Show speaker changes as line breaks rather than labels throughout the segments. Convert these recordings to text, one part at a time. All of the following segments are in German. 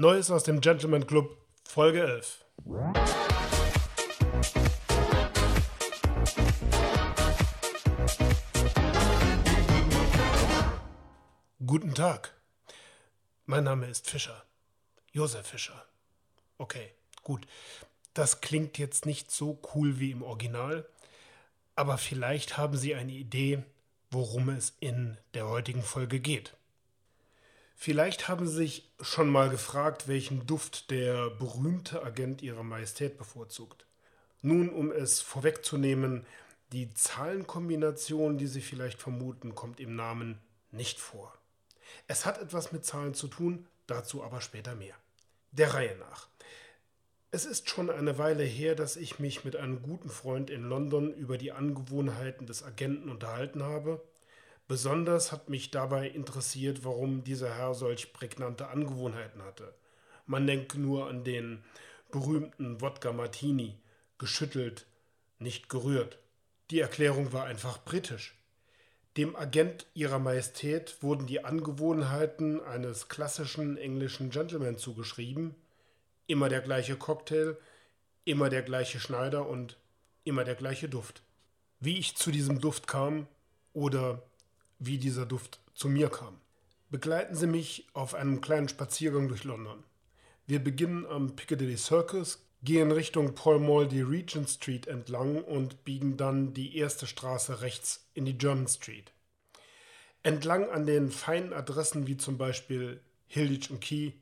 Neues aus dem Gentleman Club, Folge 11. Guten Tag. Mein Name ist Fischer. Josef Fischer. Okay, gut. Das klingt jetzt nicht so cool wie im Original, aber vielleicht haben Sie eine Idee, worum es in der heutigen Folge geht. Vielleicht haben Sie sich schon mal gefragt, welchen Duft der berühmte Agent Ihrer Majestät bevorzugt. Nun, um es vorwegzunehmen, die Zahlenkombination, die Sie vielleicht vermuten, kommt im Namen nicht vor. Es hat etwas mit Zahlen zu tun, dazu aber später mehr. Der Reihe nach. Es ist schon eine Weile her, dass ich mich mit einem guten Freund in London über die Angewohnheiten des Agenten unterhalten habe. Besonders hat mich dabei interessiert, warum dieser Herr solch prägnante Angewohnheiten hatte. Man denke nur an den berühmten Wodka Martini, geschüttelt, nicht gerührt. Die Erklärung war einfach britisch. Dem Agent ihrer Majestät wurden die Angewohnheiten eines klassischen englischen Gentleman zugeschrieben, Immer der gleiche Cocktail, immer der gleiche Schneider und immer der gleiche Duft. Wie ich zu diesem Duft kam oder wie dieser Duft zu mir kam. Begleiten Sie mich auf einem kleinen Spaziergang durch London. Wir beginnen am Piccadilly Circus, gehen Richtung Pall Mall die Regent Street entlang und biegen dann die erste Straße rechts in die German Street. Entlang an den feinen Adressen wie zum Beispiel Hilditch und Key,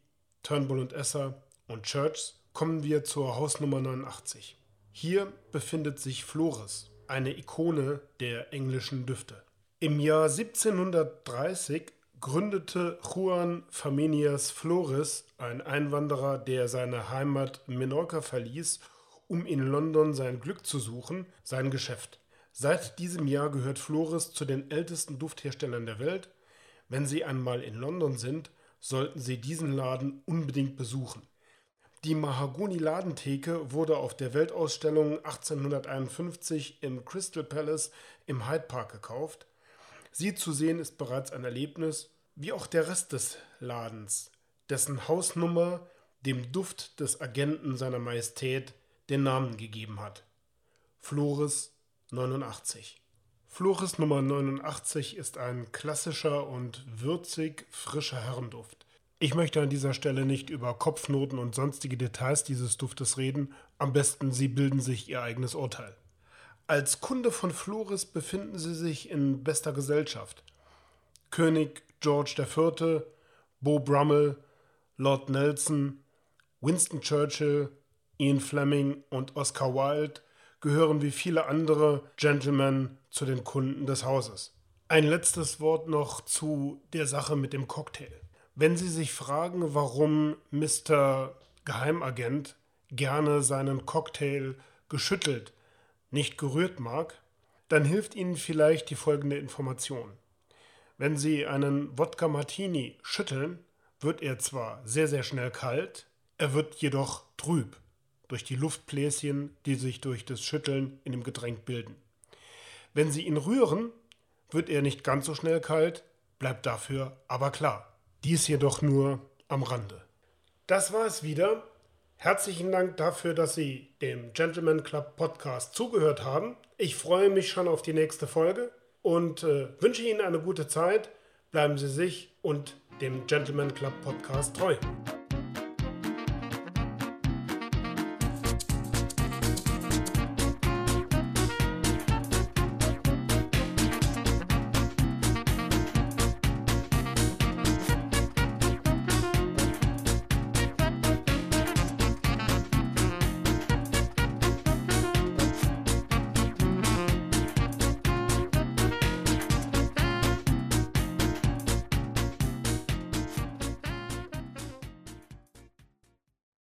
Turnbull und Esser, und Churchs kommen wir zur Hausnummer 89. Hier befindet sich Flores, eine Ikone der englischen Düfte. Im Jahr 1730 gründete Juan Famenias Flores, ein Einwanderer, der seine Heimat Menorca verließ, um in London sein Glück zu suchen, sein Geschäft. Seit diesem Jahr gehört Flores zu den ältesten Duftherstellern der Welt. Wenn Sie einmal in London sind, sollten Sie diesen Laden unbedingt besuchen. Die Mahagoni-Ladentheke wurde auf der Weltausstellung 1851 im Crystal Palace im Hyde Park gekauft. Sie zu sehen ist bereits ein Erlebnis, wie auch der Rest des Ladens, dessen Hausnummer dem Duft des Agenten seiner Majestät den Namen gegeben hat. Flores 89. Flores Nummer 89 ist ein klassischer und würzig frischer Herrenduft. Ich möchte an dieser Stelle nicht über Kopfnoten und sonstige Details dieses Duftes reden, am besten Sie bilden sich Ihr eigenes Urteil. Als Kunde von Flores befinden Sie sich in bester Gesellschaft. König George IV., Beau Brummel, Lord Nelson, Winston Churchill, Ian Fleming und Oscar Wilde gehören wie viele andere Gentlemen zu den Kunden des Hauses. Ein letztes Wort noch zu der Sache mit dem Cocktail. Wenn Sie sich fragen, warum Mr. Geheimagent gerne seinen Cocktail geschüttelt, nicht gerührt mag, dann hilft Ihnen vielleicht die folgende Information. Wenn Sie einen Wodka Martini schütteln, wird er zwar sehr, sehr schnell kalt, er wird jedoch trüb durch die Luftbläschen, die sich durch das Schütteln in dem Getränk bilden. Wenn Sie ihn rühren, wird er nicht ganz so schnell kalt, bleibt dafür aber klar. Dies jedoch nur am Rande. Das war es wieder. Herzlichen Dank dafür, dass Sie dem Gentleman Club Podcast zugehört haben. Ich freue mich schon auf die nächste Folge und äh, wünsche Ihnen eine gute Zeit. Bleiben Sie sich und dem Gentleman Club Podcast treu.